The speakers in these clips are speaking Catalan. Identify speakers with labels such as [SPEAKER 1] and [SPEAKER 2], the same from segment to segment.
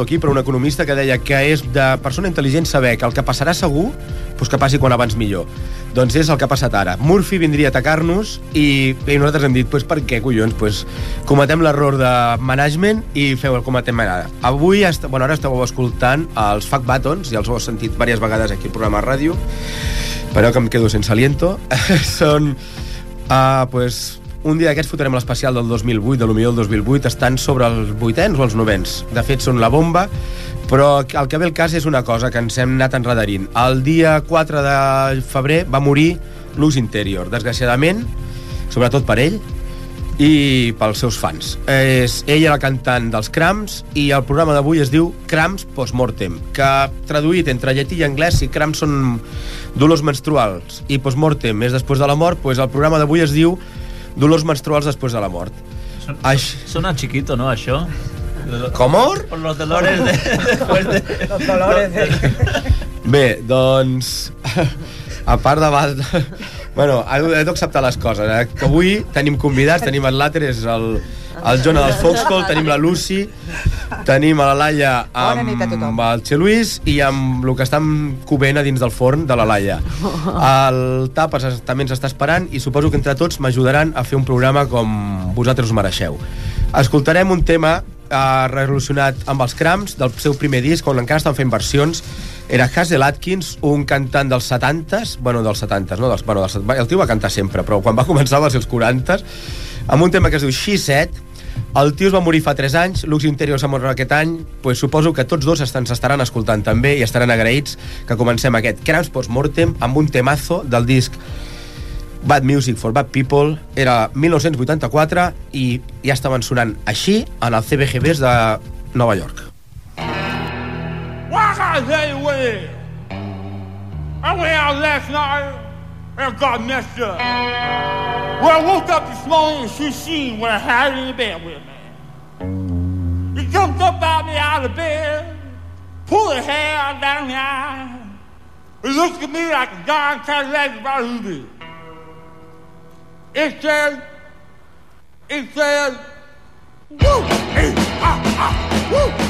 [SPEAKER 1] recordo aquí, però un economista que deia que és de persona intel·ligent saber que el que passarà segur, doncs que passi quan abans millor. Doncs és el que ha passat ara. Murphy vindria a atacar-nos i, i nosaltres hem dit, pues, per què, collons? Pues, cometem l'error de management i feu el cometem ara. Avui, est... bueno, ara esteu escoltant els Fact Buttons, ja els heu sentit diverses vegades aquí al programa de ràdio, però que em quedo sense aliento. Són uh, pues, un dia d'aquests fotrem l'especial del 2008, de millor del 2008, estan sobre els vuitens o els novens. De fet, són la bomba, però el que ve el cas és una cosa que ens hem anat enredarint. El dia 4 de febrer va morir l'ús interior, desgraciadament, sobretot per ell, i pels seus fans. És, ell era el cantant dels Cramps i el programa d'avui es diu Cramps Postmortem, que traduït entre llatí i anglès, si Cramps són dolors menstruals i Postmortem és després de la mort, doncs el programa d'avui es diu Dolors menstruals després de la mort. Aix...
[SPEAKER 2] Sona chiquito, ¿no, això?
[SPEAKER 1] Com?
[SPEAKER 2] Por los dolores de... después de...
[SPEAKER 3] Los dolores de...
[SPEAKER 1] Bé, doncs... A part de... Bueno, he d'acceptar les coses. Eh? Que avui tenim convidats, tenim el Làter, és el, el Jonah dels Foxhole, tenim la Lucy, tenim a la Laia amb el Che Luis i amb el que estan covent a dins del forn de la Laia. El Tapes es- també ens està esperant i suposo que entre tots m'ajudaran a fer un programa com vosaltres us mereixeu. Escoltarem un tema eh, relacionat amb els crams del seu primer disc, on encara estan fent versions. Era Hazel Atkins, un cantant dels 70s, bueno, dels 70s, no? Dels, bueno, dels, el tio va cantar sempre, però quan va començar va ser els 40s, amb un tema que es diu She Said, el tio es va morir fa 3 anys, Lux Interior s'ha mort aquest any, pues suposo que tots dos estan, s'estaran escoltant també i estaran agraïts que comencem aquest Crams Postmortem amb un temazo del disc Bad Music for Bad People era 1984 i ja estaven sonant així en el CBGBs de Nova York.
[SPEAKER 3] Why I went out last night and got messed up. Well, I woke up this morning and she seen what I had in the bed with me. He jumped up out me out of bed, pulled her hair down the eye. He looked at me like a darn Cadillac about did. It said, it said, woo, eh, ah, ah, woo,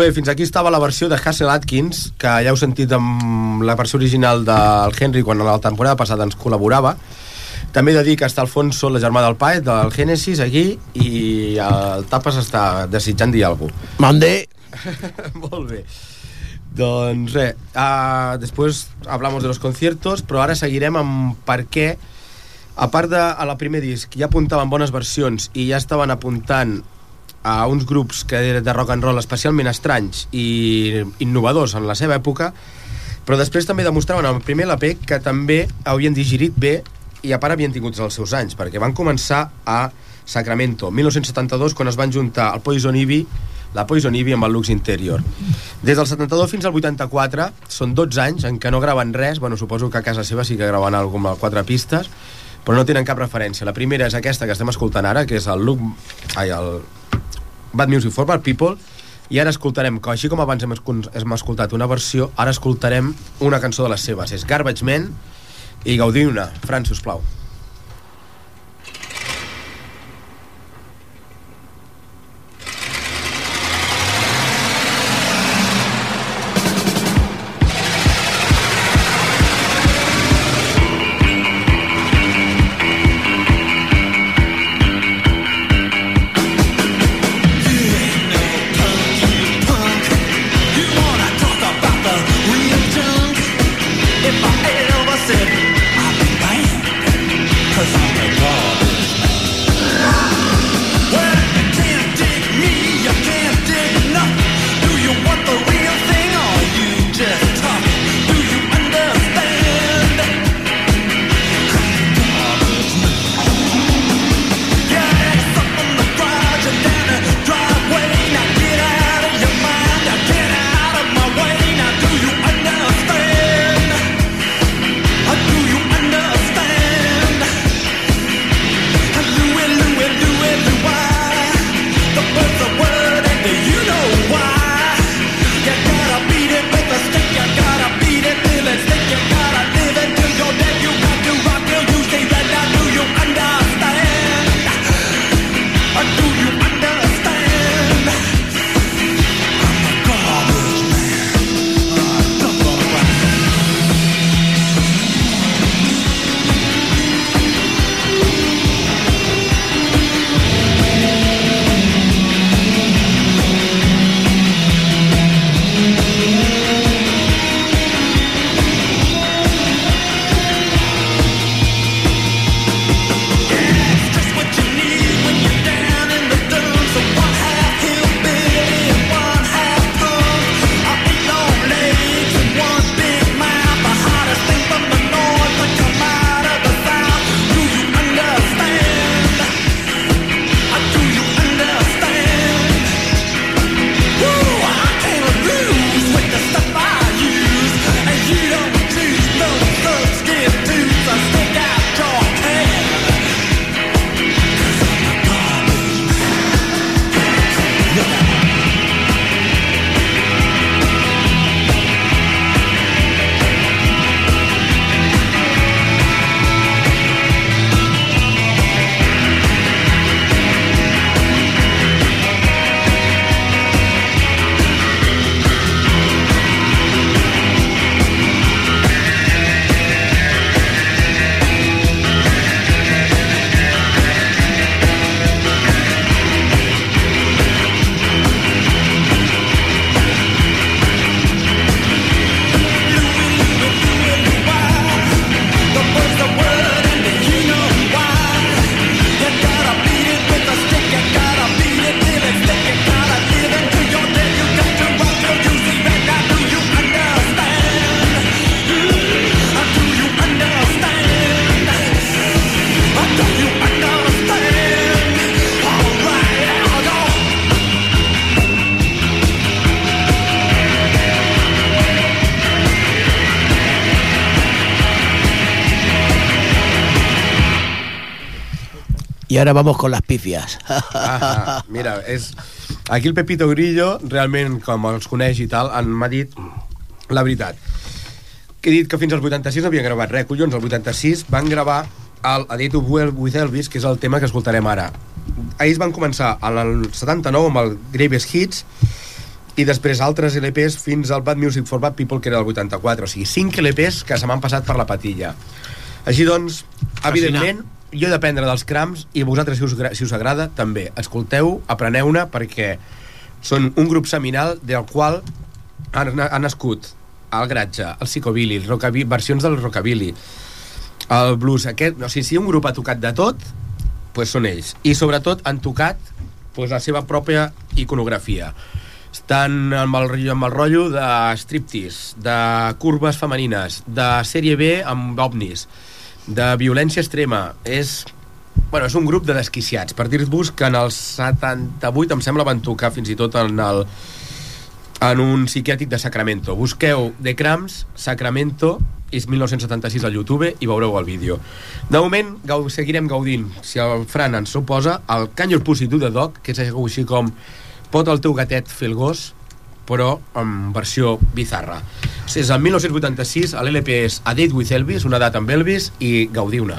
[SPEAKER 1] Molt bé, fins aquí estava la versió de Hassel Atkins, que ja heu sentit amb la versió original del Henry quan a la temporada passada ens col·laborava. També he de dir que està Alfonso, la germà del Paet, del Génesis, aquí, i el Tapes està desitjant dir alguna cosa.
[SPEAKER 4] Mandé.
[SPEAKER 1] Molt bé. Doncs res, uh, després hablamos de los conciertos, però ara seguirem amb per què, a part de a la primer disc, ja apuntaven bones versions i ja estaven apuntant a uns grups que eren de rock and roll especialment estranys i innovadors en la seva època, però després també demostraven el primer LP que també havien digerit bé i a part havien tingut els seus anys, perquè van començar a Sacramento, 1972, quan es van juntar el Poison Ivy la Poison Ivy amb el Lux Interior. Des del 72 fins al 84 són 12 anys en què no graven res, bueno, suposo que a casa seva sí que graven alguna quatre pistes, però no tenen cap referència. La primera és aquesta que estem escoltant ara, que és el Look... Ai, el Bad Music for Bad People, i ara escoltarem, que així com abans hem, hem escoltat una versió, ara escoltarem una cançó de les seves. És Garbage Man i gaudiu-ne. Fran, sisplau.
[SPEAKER 2] You
[SPEAKER 4] Y ahora vamos con las pifias.
[SPEAKER 1] Ah, mira, és... Aquí el Pepito Grillo, realment, com els coneix i tal, en- m'ha dit la veritat. Que he dit que fins als 86 no havien gravat res. Collons, el 86 van gravar el A Day to Well with Elvis, que és el tema que escoltarem ara. Ells van començar en el 79 amb el Greatest Hits i després altres LPs fins al Bad Music for Bad People, que era el 84. O sigui, 5 LPs que se m'han passat per la patilla. Així doncs, evidentment, jo he d'aprendre dels crams i vosaltres, si us, si us agrada, també. Escolteu, apreneu-ne, perquè són un grup seminal del qual han, han nascut el gratge, el psicobilly, el rockabilly, versions del rockabilly, el blues, aquest, o sigui, si un grup ha tocat de tot, pues són ells. I sobretot han tocat pues, la seva pròpia iconografia. Estan amb el, amb el rotllo de striptease, de curves femenines, de sèrie B amb ovnis, de violència extrema. És Bueno, és un grup de desquiciats. Per dir-vos que en el 78, em sembla, van tocar fins i tot en el en un psiquiàtric de Sacramento. Busqueu The Cramps, Sacramento,
[SPEAKER 2] és 1976 al YouTube i veureu el vídeo. De moment, gau seguirem gaudint. Si el Fran ens suposa, el Can Your Pussy Do The Dog, que és així com pot el teu gatet fer el gos, però en versió bizarra. És el 1986, l'LP és A Date with Elvis, una data amb Elvis, i gaudiu-ne.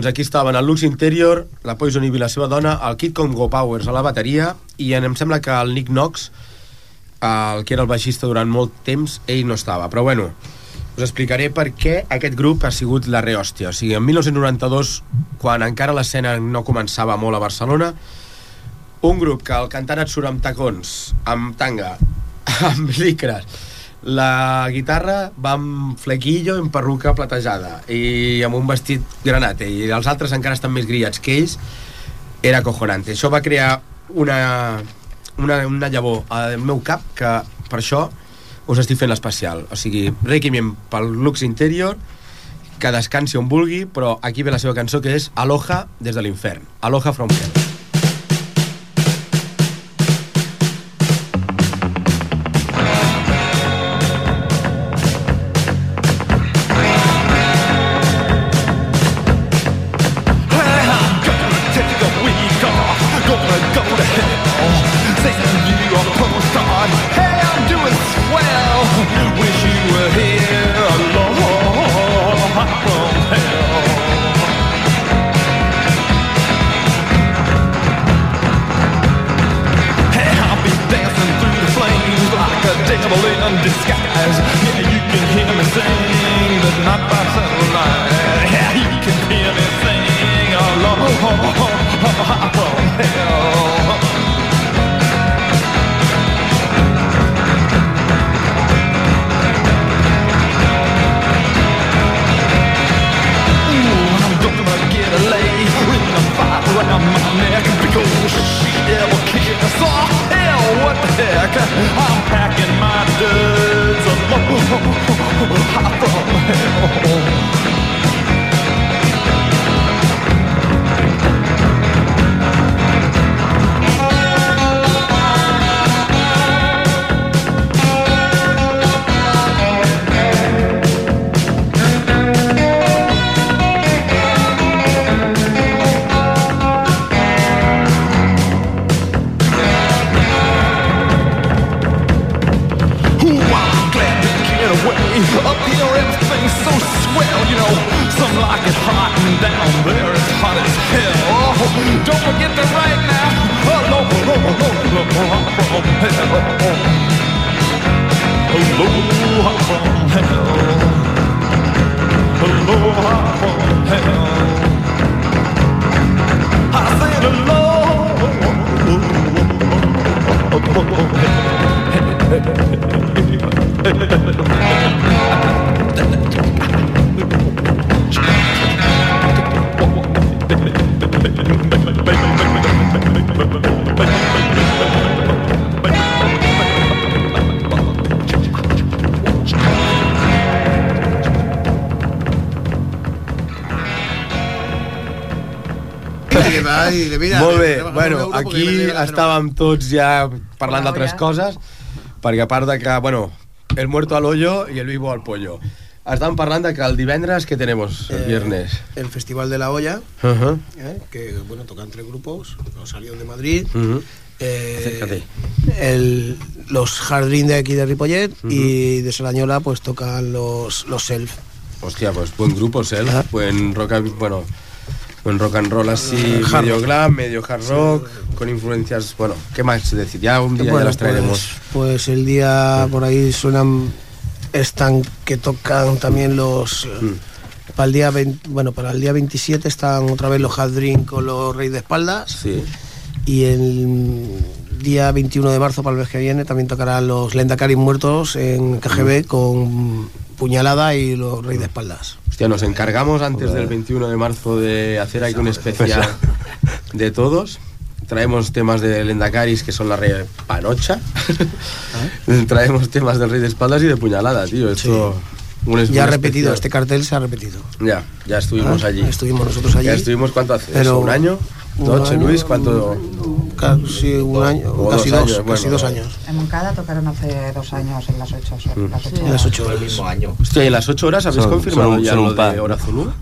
[SPEAKER 2] Doncs aquí estaven el Lux Interior, la Poison Ivy, la seva dona, el Kid Go Powers a la bateria i en, em sembla que el Nick Knox, el que era el baixista durant molt temps, ell no estava. Però bueno, us explicaré per què aquest grup ha sigut la rehòstia. O sigui, en 1992, quan encara l'escena no començava molt a Barcelona, un grup que el cantant et surt amb tacons, amb tanga, amb licres, la guitarra va amb flequillo, en perruca platejada i amb un vestit granat i els altres encara estan més grillats que ells era cojonante això va crear una, una, una llavor al meu cap que per això us estic fent l'especial. O sigui, Requiem pel lux interior que descansi on vulgui però aquí ve la seva cançó que és Aloha des de l'infern. Aloha from hell.
[SPEAKER 3] I
[SPEAKER 4] i mira,
[SPEAKER 1] Molt bé, bueno, aquí estàvem tots ja parlant d'altres coses, perquè a part de que, bueno, el muerto al hoyo y el vivo al pollo. Estàvem parlant de que el divendres, què tenemos? El
[SPEAKER 4] Eh,
[SPEAKER 1] viernes.
[SPEAKER 4] El Festival de la Olla,
[SPEAKER 1] Uh -huh.
[SPEAKER 4] eh, que bueno, tocan tres grupos, los salidos de Madrid,
[SPEAKER 1] Uh -huh.
[SPEAKER 4] eh, el- los Jardín de aquí de Ripollet y de Sarañola pues tocan los, los Self.
[SPEAKER 1] Hostia, pues buen grupo, Sel.
[SPEAKER 4] Ajá.
[SPEAKER 1] Buen rock, bueno, buen rock and roll así,
[SPEAKER 4] Hard
[SPEAKER 1] medio
[SPEAKER 4] rock.
[SPEAKER 1] glam, medio hard rock, con influencias, bueno, ¿qué más decir? Ya un día ya las traeremos.
[SPEAKER 4] Pues, pues el día por ahí suenan, están que tocan también los...
[SPEAKER 1] Mm.
[SPEAKER 4] Para el día 20 bueno, para el día 27 están otra vez los Hard Drink con los Reyes de Espaldas.
[SPEAKER 1] Sí.
[SPEAKER 4] Y el día 21 de marzo, para el mes que viene, también tocarán los Lendacaris muertos en
[SPEAKER 1] Mm.
[SPEAKER 4] KGB con Puñalada y los Rey de Espaldas.
[SPEAKER 1] Hostia, nos encargamos antes del 21 de marzo de hacer aquí un especial de todos. Traemos temas de Lendacaris, que son la rey panocha. Traemos temas del rey de espaldas y de puñalada, tío. Esto... un
[SPEAKER 4] Ya ha repetido, este cartel se ha repetido.
[SPEAKER 1] Ya, ya estuvimos
[SPEAKER 4] Ah,
[SPEAKER 1] allí.
[SPEAKER 4] Estuvimos nosotros allí.
[SPEAKER 1] Ya estuvimos, ¿cuánto hace?
[SPEAKER 4] Pero-.
[SPEAKER 1] ¿Un año?
[SPEAKER 4] Un
[SPEAKER 1] ¿Noche,
[SPEAKER 4] año,
[SPEAKER 1] Luis? ¿Cuánto?
[SPEAKER 4] Casi un año,
[SPEAKER 1] O
[SPEAKER 4] casi
[SPEAKER 1] dos
[SPEAKER 4] dos,
[SPEAKER 1] años,
[SPEAKER 4] casi
[SPEAKER 1] bueno.
[SPEAKER 4] dos años.
[SPEAKER 5] En Moncada tocaron hace dos años en las ocho, sí, las ocho,
[SPEAKER 4] En las ocho
[SPEAKER 6] el
[SPEAKER 4] horas.
[SPEAKER 6] mismo año.
[SPEAKER 1] Hostia, ¿y en las ocho horas habéis
[SPEAKER 7] Son-
[SPEAKER 1] confirmado
[SPEAKER 7] son
[SPEAKER 1] ya
[SPEAKER 7] son
[SPEAKER 1] lo
[SPEAKER 7] un par.
[SPEAKER 1] de Hora Zulu?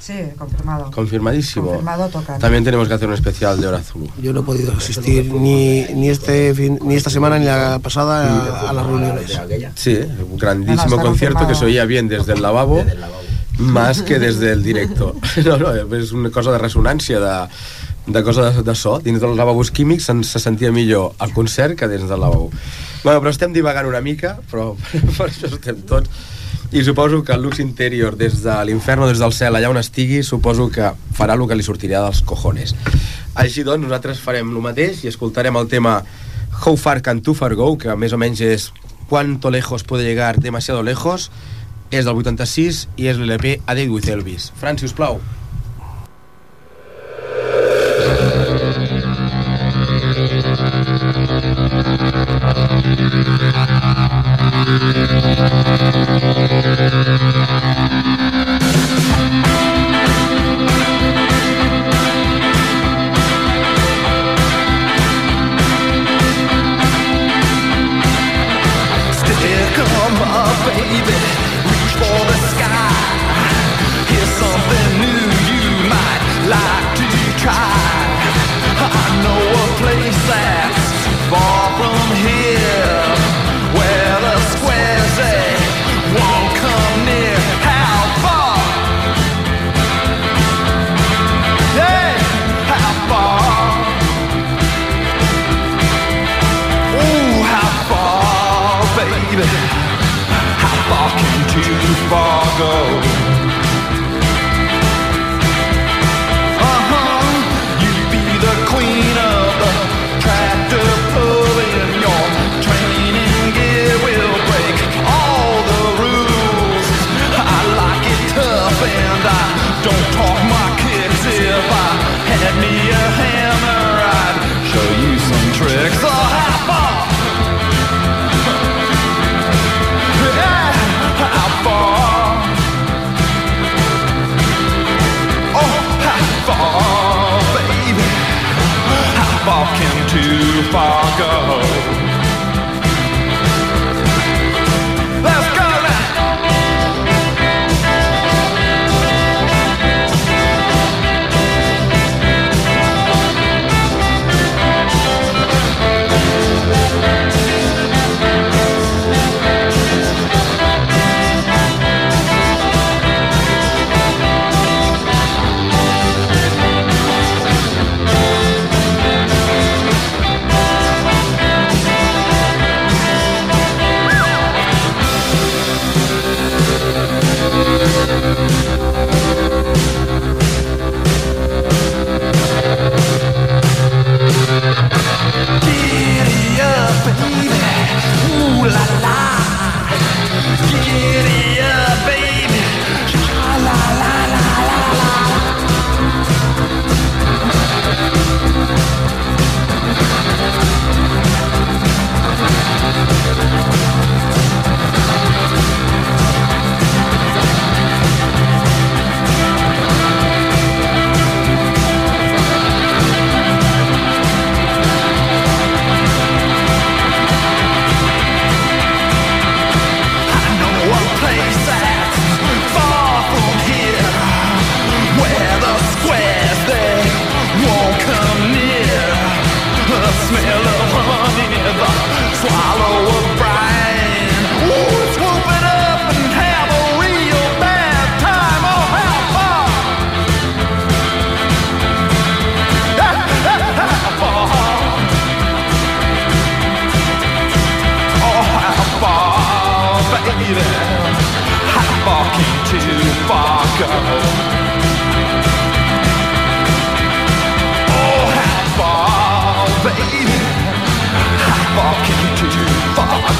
[SPEAKER 5] Sí, confirmado.
[SPEAKER 1] Confirmadísimo.
[SPEAKER 5] Confirmado tocan.
[SPEAKER 1] También tenemos que hacer un especial de Hora Zulu.
[SPEAKER 4] Yo no he podido asistir ni, ni, este fin- ni esta semana ni la pasada a, a las reuniones.
[SPEAKER 1] Sí, un grandísimo
[SPEAKER 5] No,
[SPEAKER 1] concierto que se oía bien desde el lavabo,
[SPEAKER 6] Desde el lavabo.
[SPEAKER 1] más que desde el directo. No, no, és una cosa de ressonància, de, de cosa de, de so. Dins dels lavabos químics se, se sentia millor el concert que dins del lavabo. Bueno, però estem divagant una mica, però per això estem tots. I suposo que el lux interior des de l'infern o des del cel, allà on estigui, suposo que farà el que li sortirà dels cojones. Així doncs, nosaltres farem el mateix i escoltarem el tema How Far Can Too Far Go, que més o menys és Cuánto lejos puede llegar demasiado lejos, és del 86 i és l'LP A Day with Elvis. Fran, si us plau.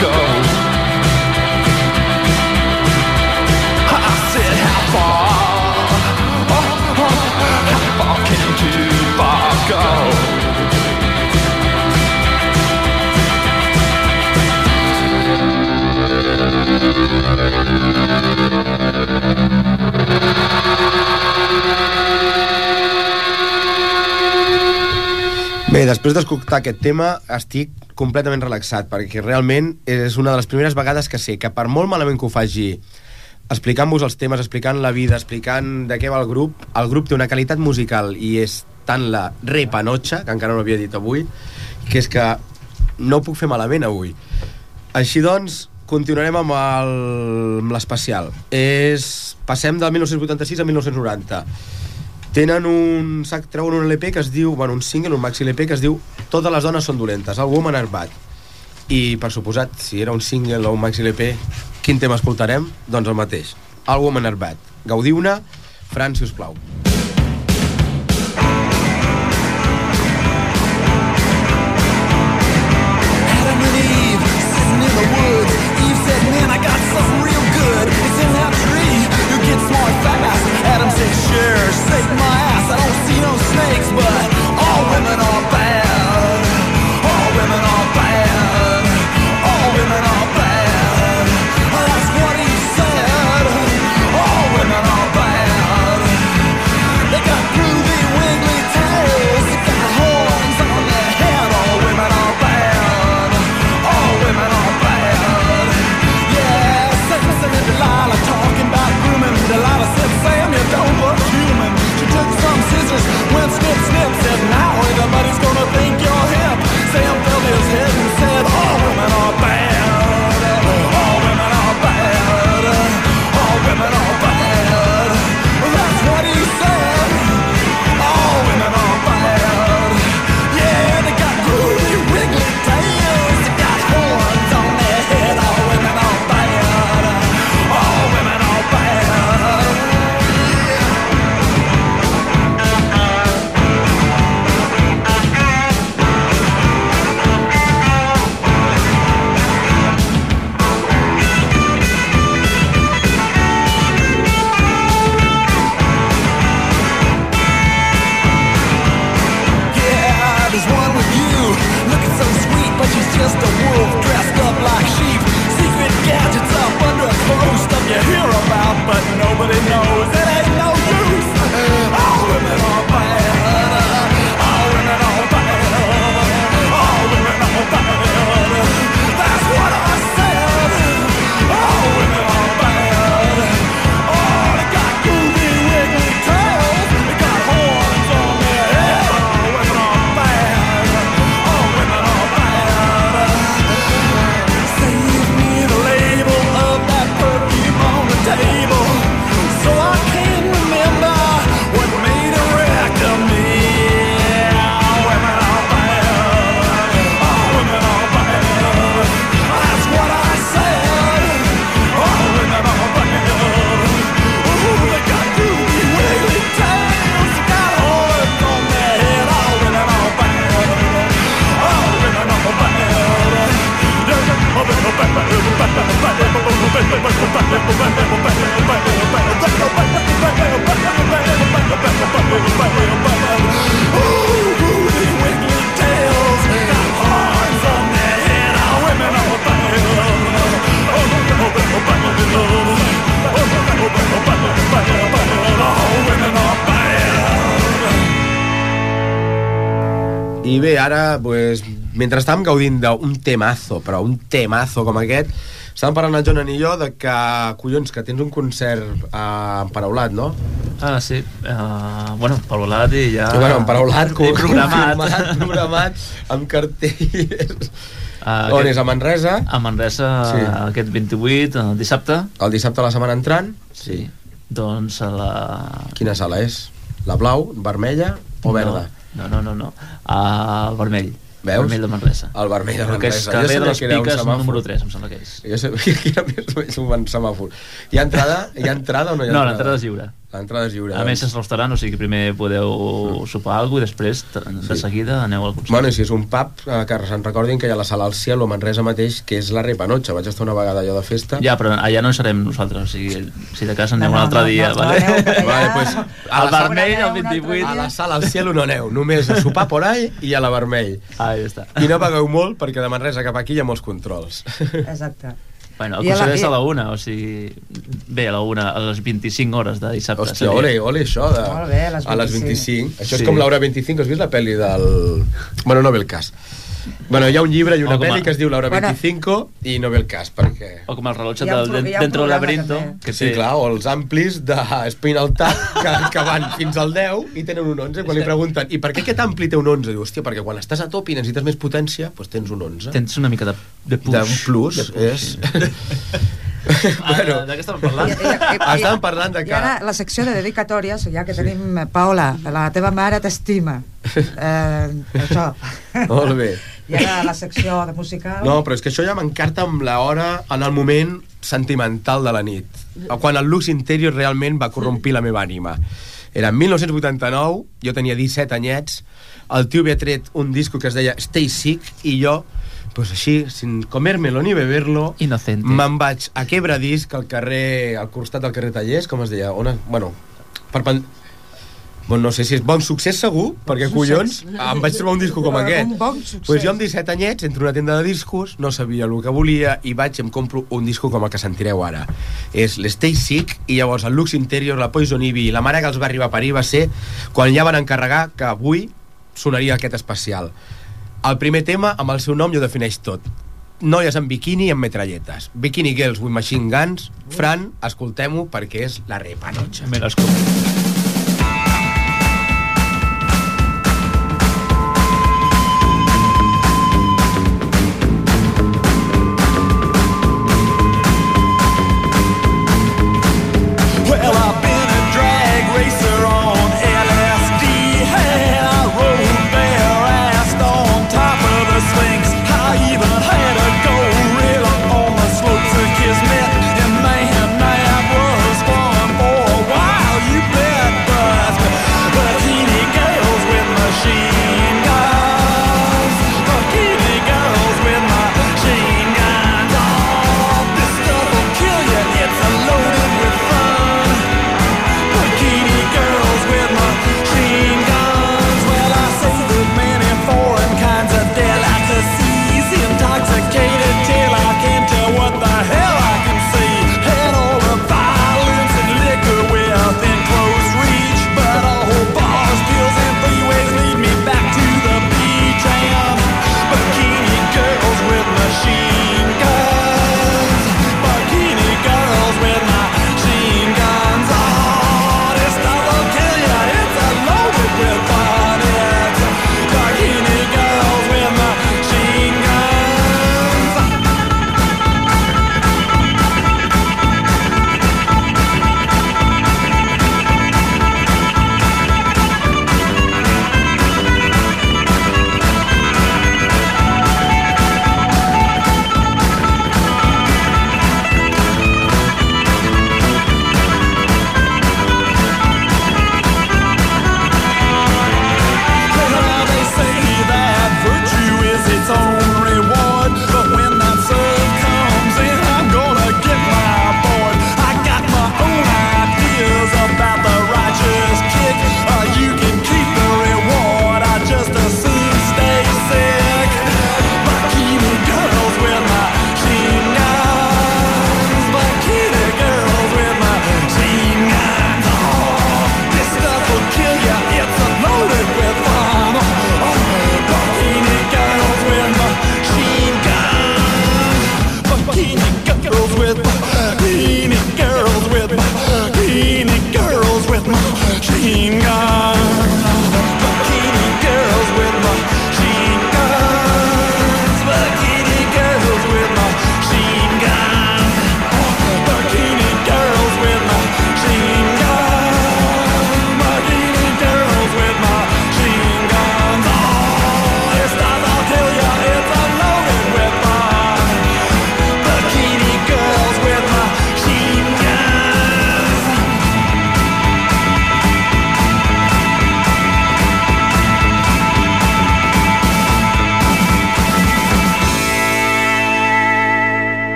[SPEAKER 3] Go? I said, how far? Oh, oh, how far can too far go?
[SPEAKER 1] Bé, després d'escoltar aquest tema estic completament relaxat perquè realment és una de les primeres vegades que sé que per molt malament que ho faci explicant-vos els temes, explicant la vida, explicant de què va el grup, el grup té una qualitat musical i és tant la repanotxa, que encara no l'havia dit avui, que és que no puc fer malament avui. Així doncs, continuarem amb l'especial. És... Passem del 1986 a 1990 tenen un sac, treuen un LP que es diu, bueno, un single, un maxi LP que es diu Totes les dones són dolentes, el Woman Are Bad. I, per suposat, si era un single o un maxi LP, quin tema escoltarem? Doncs el mateix, el Woman Are Bad. Gaudiu-ne, Fran, si us plau.
[SPEAKER 2] Adam
[SPEAKER 1] ara, pues, mentre estàvem gaudint d'un temazo, però un temazo com aquest, estàvem parlant el Jonan i jo de que, collons, que tens un concert eh, paraulat, no?
[SPEAKER 6] Ah, sí. Uh, bueno, paraulat i ja...
[SPEAKER 1] I, bueno, paraulat,
[SPEAKER 6] I programat.
[SPEAKER 1] confirmat, programat, amb cartells.
[SPEAKER 6] Ah,
[SPEAKER 1] On
[SPEAKER 6] aquest-
[SPEAKER 1] és? A Manresa,
[SPEAKER 6] A Manresa,
[SPEAKER 1] Sí.
[SPEAKER 6] aquest 28, el dissabte.
[SPEAKER 1] el dissabte de la setmana entrant.
[SPEAKER 6] Sí. Doncs a la...
[SPEAKER 1] Quina sala és? La blau, vermella o verda?
[SPEAKER 6] No, no, no, no. Al vermell.
[SPEAKER 1] Veus?
[SPEAKER 6] Vermell de Manresa.
[SPEAKER 1] El vermell de
[SPEAKER 6] El que és
[SPEAKER 1] Manresa.
[SPEAKER 6] Carrer de les Piques, número 3, em sembla que és.
[SPEAKER 1] Jo sabia que era més o menys un semàfor. Hi ha entrada? Hi ha entrada o no hi ha
[SPEAKER 6] No,
[SPEAKER 1] entrada?
[SPEAKER 6] l'entrada és lliure.
[SPEAKER 1] L'entrada és lliure.
[SPEAKER 6] A més, és restaurant, o sigui que primer podeu sopar alguna cosa i després, de seguida, aneu al concert.
[SPEAKER 1] Bueno, i si és un pub, eh, que se'n recordin que hi ha la sala al Cielo a Manresa mateix, que és la Repanotxa. Vaig estar una vegada allò de festa.
[SPEAKER 6] Ja, però allà no hi serem nosaltres, o sigui, si de casa
[SPEAKER 5] No,
[SPEAKER 6] aneu
[SPEAKER 5] no,
[SPEAKER 6] un altre
[SPEAKER 5] no,
[SPEAKER 6] dia,
[SPEAKER 5] no, no
[SPEAKER 6] vale?
[SPEAKER 5] aneu, que
[SPEAKER 1] Vale, pues, a
[SPEAKER 6] Al
[SPEAKER 1] la,
[SPEAKER 6] vermell, el
[SPEAKER 5] un altre
[SPEAKER 6] 28.
[SPEAKER 5] dia.
[SPEAKER 1] a la sala al Cielo no aneu, només a sopar por ahí i a la vermell.
[SPEAKER 6] Ah, ja està.
[SPEAKER 1] I no pagueu molt perquè de Manresa cap aquí hi ha molts controls.
[SPEAKER 5] Exacte.
[SPEAKER 6] Bueno, el
[SPEAKER 5] I a la-
[SPEAKER 6] concert és a la una, o sigui... Bé, a la una, a les 25 hores de dissabte.
[SPEAKER 1] Hòstia,
[SPEAKER 6] seria.
[SPEAKER 1] ole, ole, això de...
[SPEAKER 5] Molt bé, a les
[SPEAKER 1] A les
[SPEAKER 5] 25.
[SPEAKER 1] 25. Això és
[SPEAKER 6] Sí.
[SPEAKER 1] com l'hora 25, has vist la pel·li del... Bueno, no ve el cas. Bueno, hi ha un llibre i una
[SPEAKER 6] a-
[SPEAKER 1] pel·li que es diu
[SPEAKER 5] Bueno.
[SPEAKER 1] 25 i no ve el cas, perquè...
[SPEAKER 6] O com el rellotge del Dentro del laberinto, que
[SPEAKER 1] Sí,
[SPEAKER 6] té...
[SPEAKER 1] clar, o els amplis de Spinal Tap que, que van fins al 10 i tenen un 11. Quan li pregunten, i per què aquest ampli té un 11? Diu, hòstia, perquè quan estàs a top i necessites més potència, doncs tens un 11.
[SPEAKER 6] Tens una mica de, de push.
[SPEAKER 1] D'un plus, és...
[SPEAKER 6] bueno, de què estàvem parlant?
[SPEAKER 5] I- i- i-
[SPEAKER 1] Estàvem parlant de
[SPEAKER 5] I
[SPEAKER 1] que...
[SPEAKER 5] ara la secció de dedicatòries, ja que tenim eh, Paola, la teva mare t'estima. Eh, això.
[SPEAKER 1] Molt bé.
[SPEAKER 5] I ara la secció de musical.
[SPEAKER 1] No, però és que això ja m'encarta amb l'hora en el moment sentimental de la nit. Quan el Lux Interior realment va corrompir la meva ànima. Era en 1989, jo tenia 17 anyets, el tio havia tret un disco que es deia Stay Sick, i jo, pues així, sin comérmelo ni beberlo,
[SPEAKER 6] Inocente.
[SPEAKER 1] me'n vaig a Quebradisc, al carrer, al costat del carrer Tallers, com es deia? On, bueno, perpen... Bueno, no sé si és bon succés segur, perquè collons, em vaig trobar un disco com
[SPEAKER 5] Un
[SPEAKER 1] aquest.
[SPEAKER 5] bon succés.
[SPEAKER 1] Pues jo amb 17 anyets entro a una tenda de discos, no sabia el que volia i vaig i em compro un disco com el que sentireu ara. És l'Stay Sick i llavors el Lux Interior, la Poison Ivy i la mare que els va arribar a parir va ser quan ja van encarregar que avui sonaria aquest especial. El primer tema, amb el seu nom, ja ho defineix tot. Noies en biquini i amb metralletes. Bikini Girls with Machine Guns. Fran, escoltem-ho perquè és la repanotxa.
[SPEAKER 6] Me l'escolto.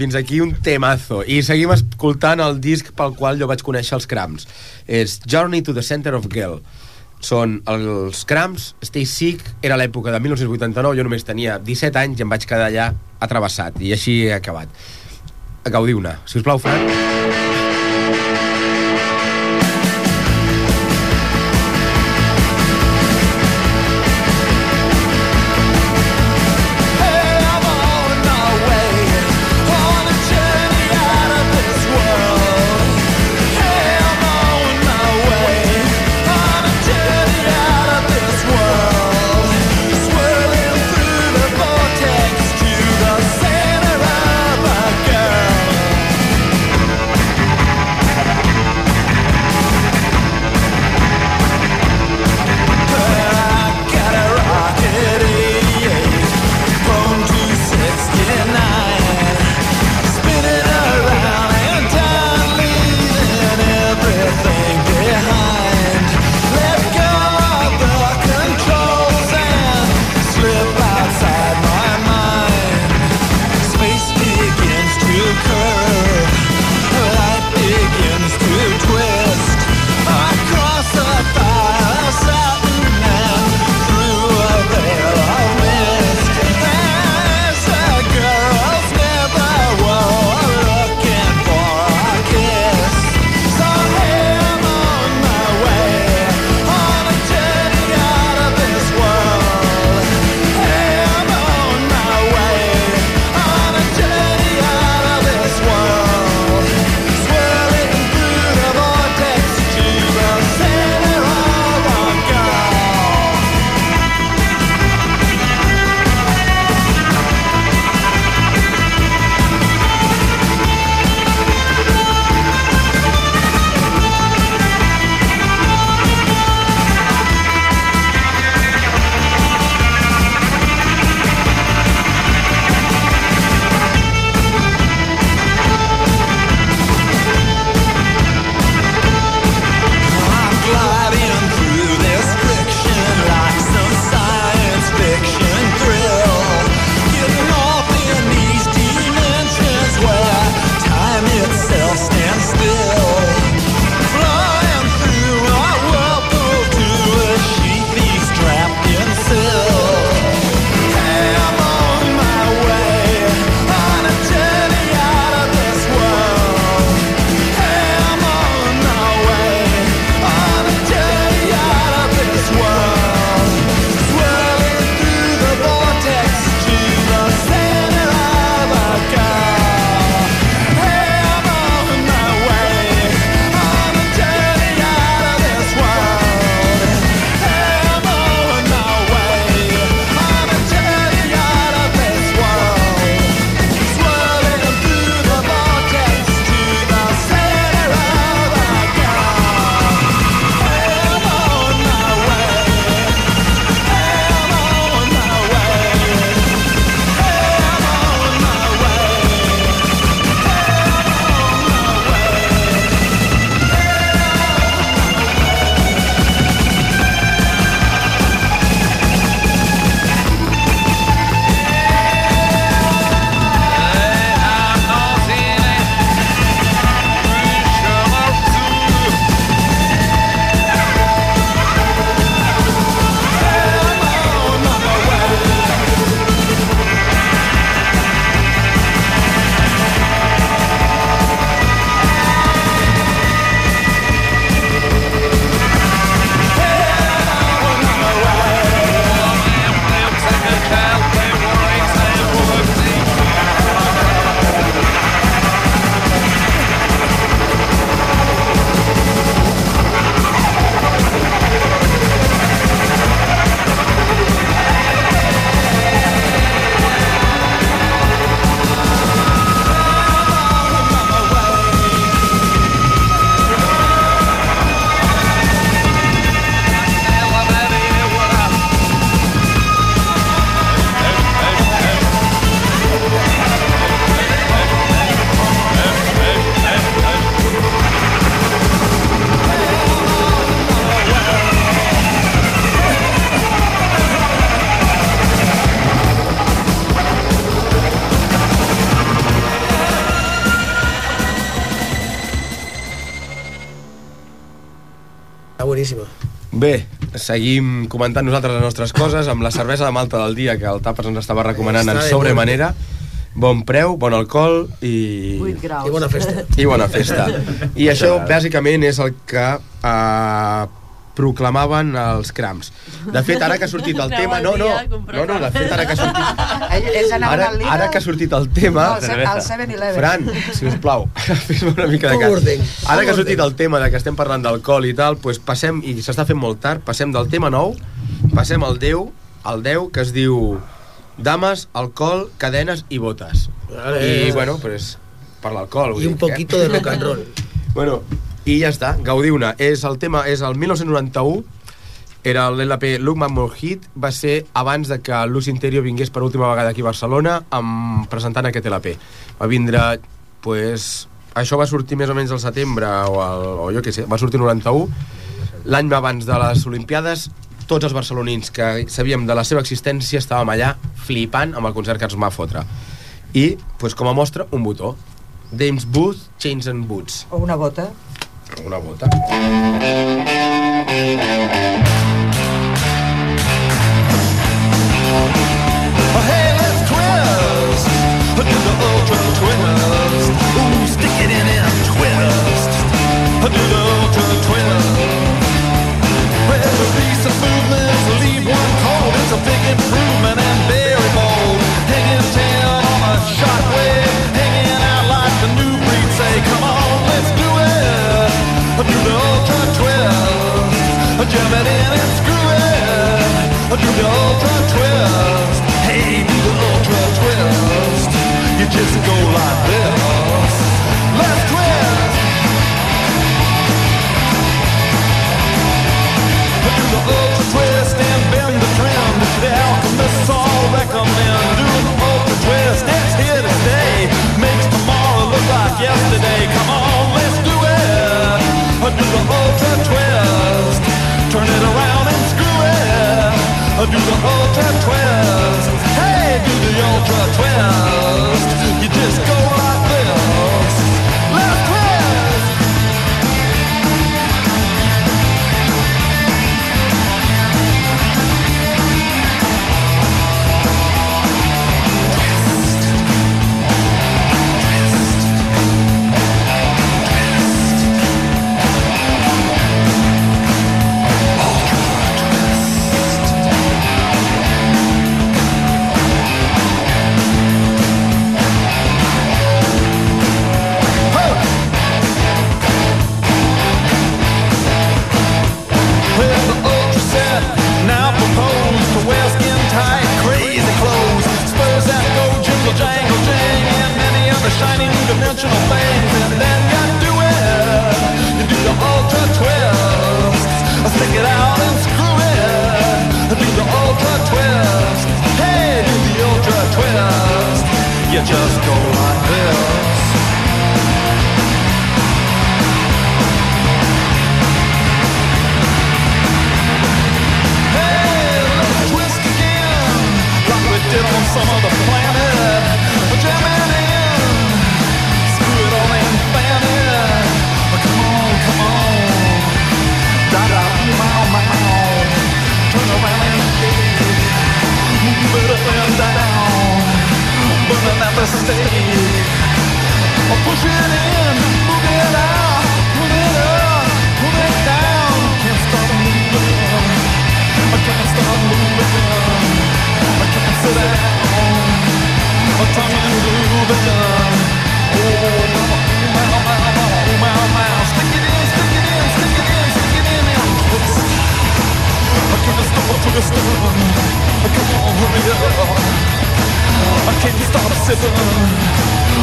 [SPEAKER 2] Fins aquí un temazo. I seguim escoltant el disc pel qual jo vaig conèixer els Cramps. És Journey to the Center of Gale. Són els Cramps, Stay Sick, era l'època de 1989, jo només tenia 17 anys i em vaig quedar allà atrevessat. I així he acabat. Gaudiu-ne. Si us plau, Fran.
[SPEAKER 1] Seguim comentant nosaltres les nostres coses amb la cervesa de Malta del dia que el Tapes ens estava recomanant en
[SPEAKER 4] de
[SPEAKER 1] sobremanera. Bon preu, bon alcohol i...
[SPEAKER 5] 8 graus.
[SPEAKER 4] I bona festa.
[SPEAKER 1] I bona festa. I això, bàsicament, és el que eh, proclamaven els crams. De fet, ara que ha sortit el tema... No, no, no, no, de fet, ara que ha sortit... Ara, ara que ha sortit el tema...
[SPEAKER 5] Al 7-Eleven.
[SPEAKER 1] Fran, si us plau, fes una mica de cas. Ara que ha sortit el tema de que estem parlant d'alcohol i tal, doncs passem, i s'està fent molt tard, passem del tema nou, passem al 10, al 10, que es diu Dames, alcohol, cadenes i botes. I, bueno, pues, per l'alcohol.
[SPEAKER 4] Y un poquito de rock and roll.
[SPEAKER 1] Bueno, i ja està, gaudiu-ne. És el tema, és el 1991, era l'LP Look Man More Hit, va ser abans de que Lucy Interior vingués per última vegada aquí a Barcelona amb, presentant aquest LP. Va vindre, pues, això va sortir més o menys al setembre o, el, o jo què sé, va sortir el 91. L'any abans de les Olimpiades, tots els barcelonins que sabíem de la seva existència estàvem allà flipant amb el concert que ens va fotre. I, pues, com a mostra, un botó. James Booth, Chains and Boots.
[SPEAKER 5] O una bota.
[SPEAKER 1] Una bota.
[SPEAKER 2] Hey, let's twist. Do the ultra twist. Ooh, stick it in and twist. Do the ultra twist. Leave one cold. It's a big improvement the ultra twist. Hey, do the ultra twist. You just go like this. Let's twist. Do the ultra twist and bend the trend. The alchemists all recommend doing the ultra twist. It's here to stay. Makes tomorrow look like yesterday. Come on, let's do it. Do the ultra Do the ultra twist. Hey, do the ultra twist. You just go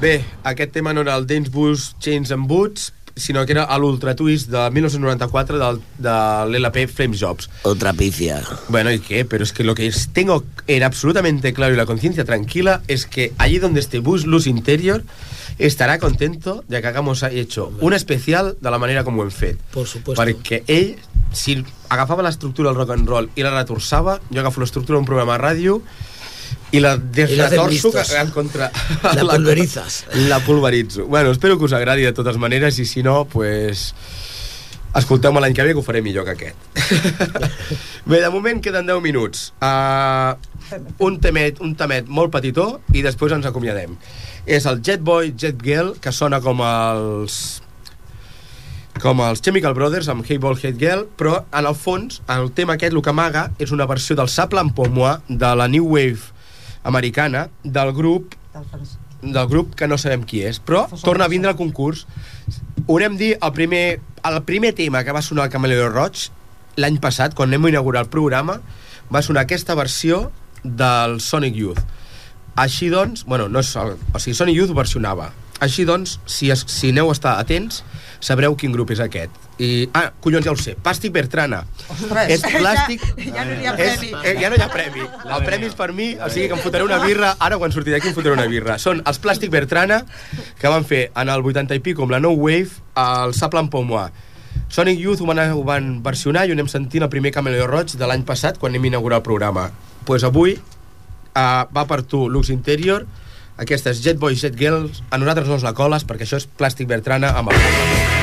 [SPEAKER 1] bé, aquest tema no era el Dance Boost Chains and Boots, sinó que era l'Ultra Twist de 1994 del, de l'LP Flames Jobs.
[SPEAKER 4] Otra pifia.
[SPEAKER 1] Bueno, ¿y qué? Pero es que lo que tengo en absolutamente claro y la conciencia tranquila es que allí donde esté Bus Luz Interior estarà contento de que hagamos hecho un especial de la manera com ho hem fet.
[SPEAKER 4] Por supuesto.
[SPEAKER 1] Perquè ell, si agafava l'estructura del rock and roll i la retorçava, jo agafo l'estructura d'un programa de ràdio i la desretorço en contra...
[SPEAKER 4] La pulverizas.
[SPEAKER 1] La pulveritzo. Bueno, espero que us agradi de totes maneres i si no, pues... Escolteu-me l'any que ve que ho faré millor que aquest. Bé, de moment queden 10 minuts. Uh, un, temet, un temet molt petitó i després ens acomiadem. És el Jet Boy, Jet Girl, que sona com els com els Chemical Brothers amb Hey Ball, Hate Girl, però en el fons el tema aquest el que amaga és una versió del Sable en Pomois de la New Wave americana del grup
[SPEAKER 5] Del
[SPEAKER 1] grup que no sabem qui és, però torna a vindre al concurs. Haurem dir el primer, el primer tema que va sonar al Camaleó Roig l'any passat, quan anem a inaugurar el programa, va sonar aquesta versió del Sonic Youth. Així doncs, bueno, no és el, o sigui, Sonic Youth versionava. Així doncs, si, es, si aneu a estar atents, sabreu quin grup és aquest. I, ah, collons, ja ho sé, Pàstic Bertrana.
[SPEAKER 5] Ostres,
[SPEAKER 1] és plàstic...
[SPEAKER 5] Ja, ja no hi ha
[SPEAKER 1] És,
[SPEAKER 5] premi.
[SPEAKER 1] eh, ja no hi ha premi. El premi és per mi, o sigui que em fotré una birra, ara quan surti d'aquí em fotré una birra. Són els Plàstic Bertrana, que van fer en el 80 i pico amb la No Wave, el Sable en Pomois. Sonic Youth ho van, ho van versionar i ho anem sentint el primer Camaleó Roig de l'any passat, quan anem a inaugurar el programa. Doncs pues avui uh, va per tu, Lux Interior, aquestes Jet Boys, Jet Girls, a nosaltres no ens la coles, perquè això és Plàstic Bertrana amb el...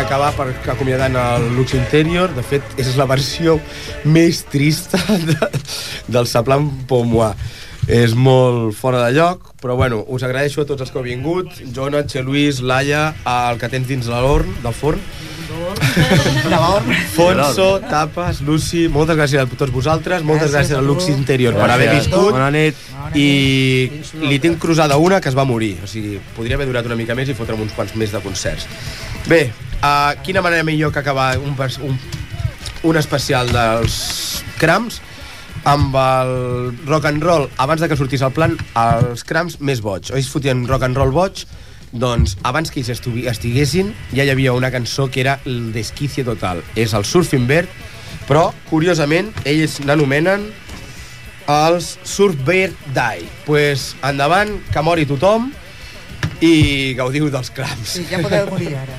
[SPEAKER 1] acabar per acomiadant el Lux Interior. De fet, és la versió més trista de, del Saplan Pomois. És molt fora de lloc, però bueno, us agraeixo a tots els que heu vingut. Jona, Che Luis, Laia, el que tens dins l'horn, del forn. Fonso, Tapes, Lucy, moltes gràcies a tots vosaltres, moltes
[SPEAKER 2] Gràcies
[SPEAKER 1] gràcies,
[SPEAKER 2] a
[SPEAKER 1] a Lux. Interior per haver
[SPEAKER 8] Gràcies.
[SPEAKER 1] viscut.
[SPEAKER 5] Bona nit.
[SPEAKER 1] I li tinc cruzada una que es va morir, o sigui, podria haver durat una mica més i fotre'm uns quants més de concerts. Bé, uh, quina manera millor que acabar un, un, un especial dels crams amb el rock and roll, abans de que sortís el plan, els crams més boig. Ells fotien rock and roll boig, doncs abans que ells estiguessin ja hi havia una cançó que era el desquicie total. És el Surfing Bird, però, curiosament, ells n'anomenen els Surf Bear Die. pues, endavant, que mori tothom i gaudiu dels crams.
[SPEAKER 2] Sí, ja podeu morir ara.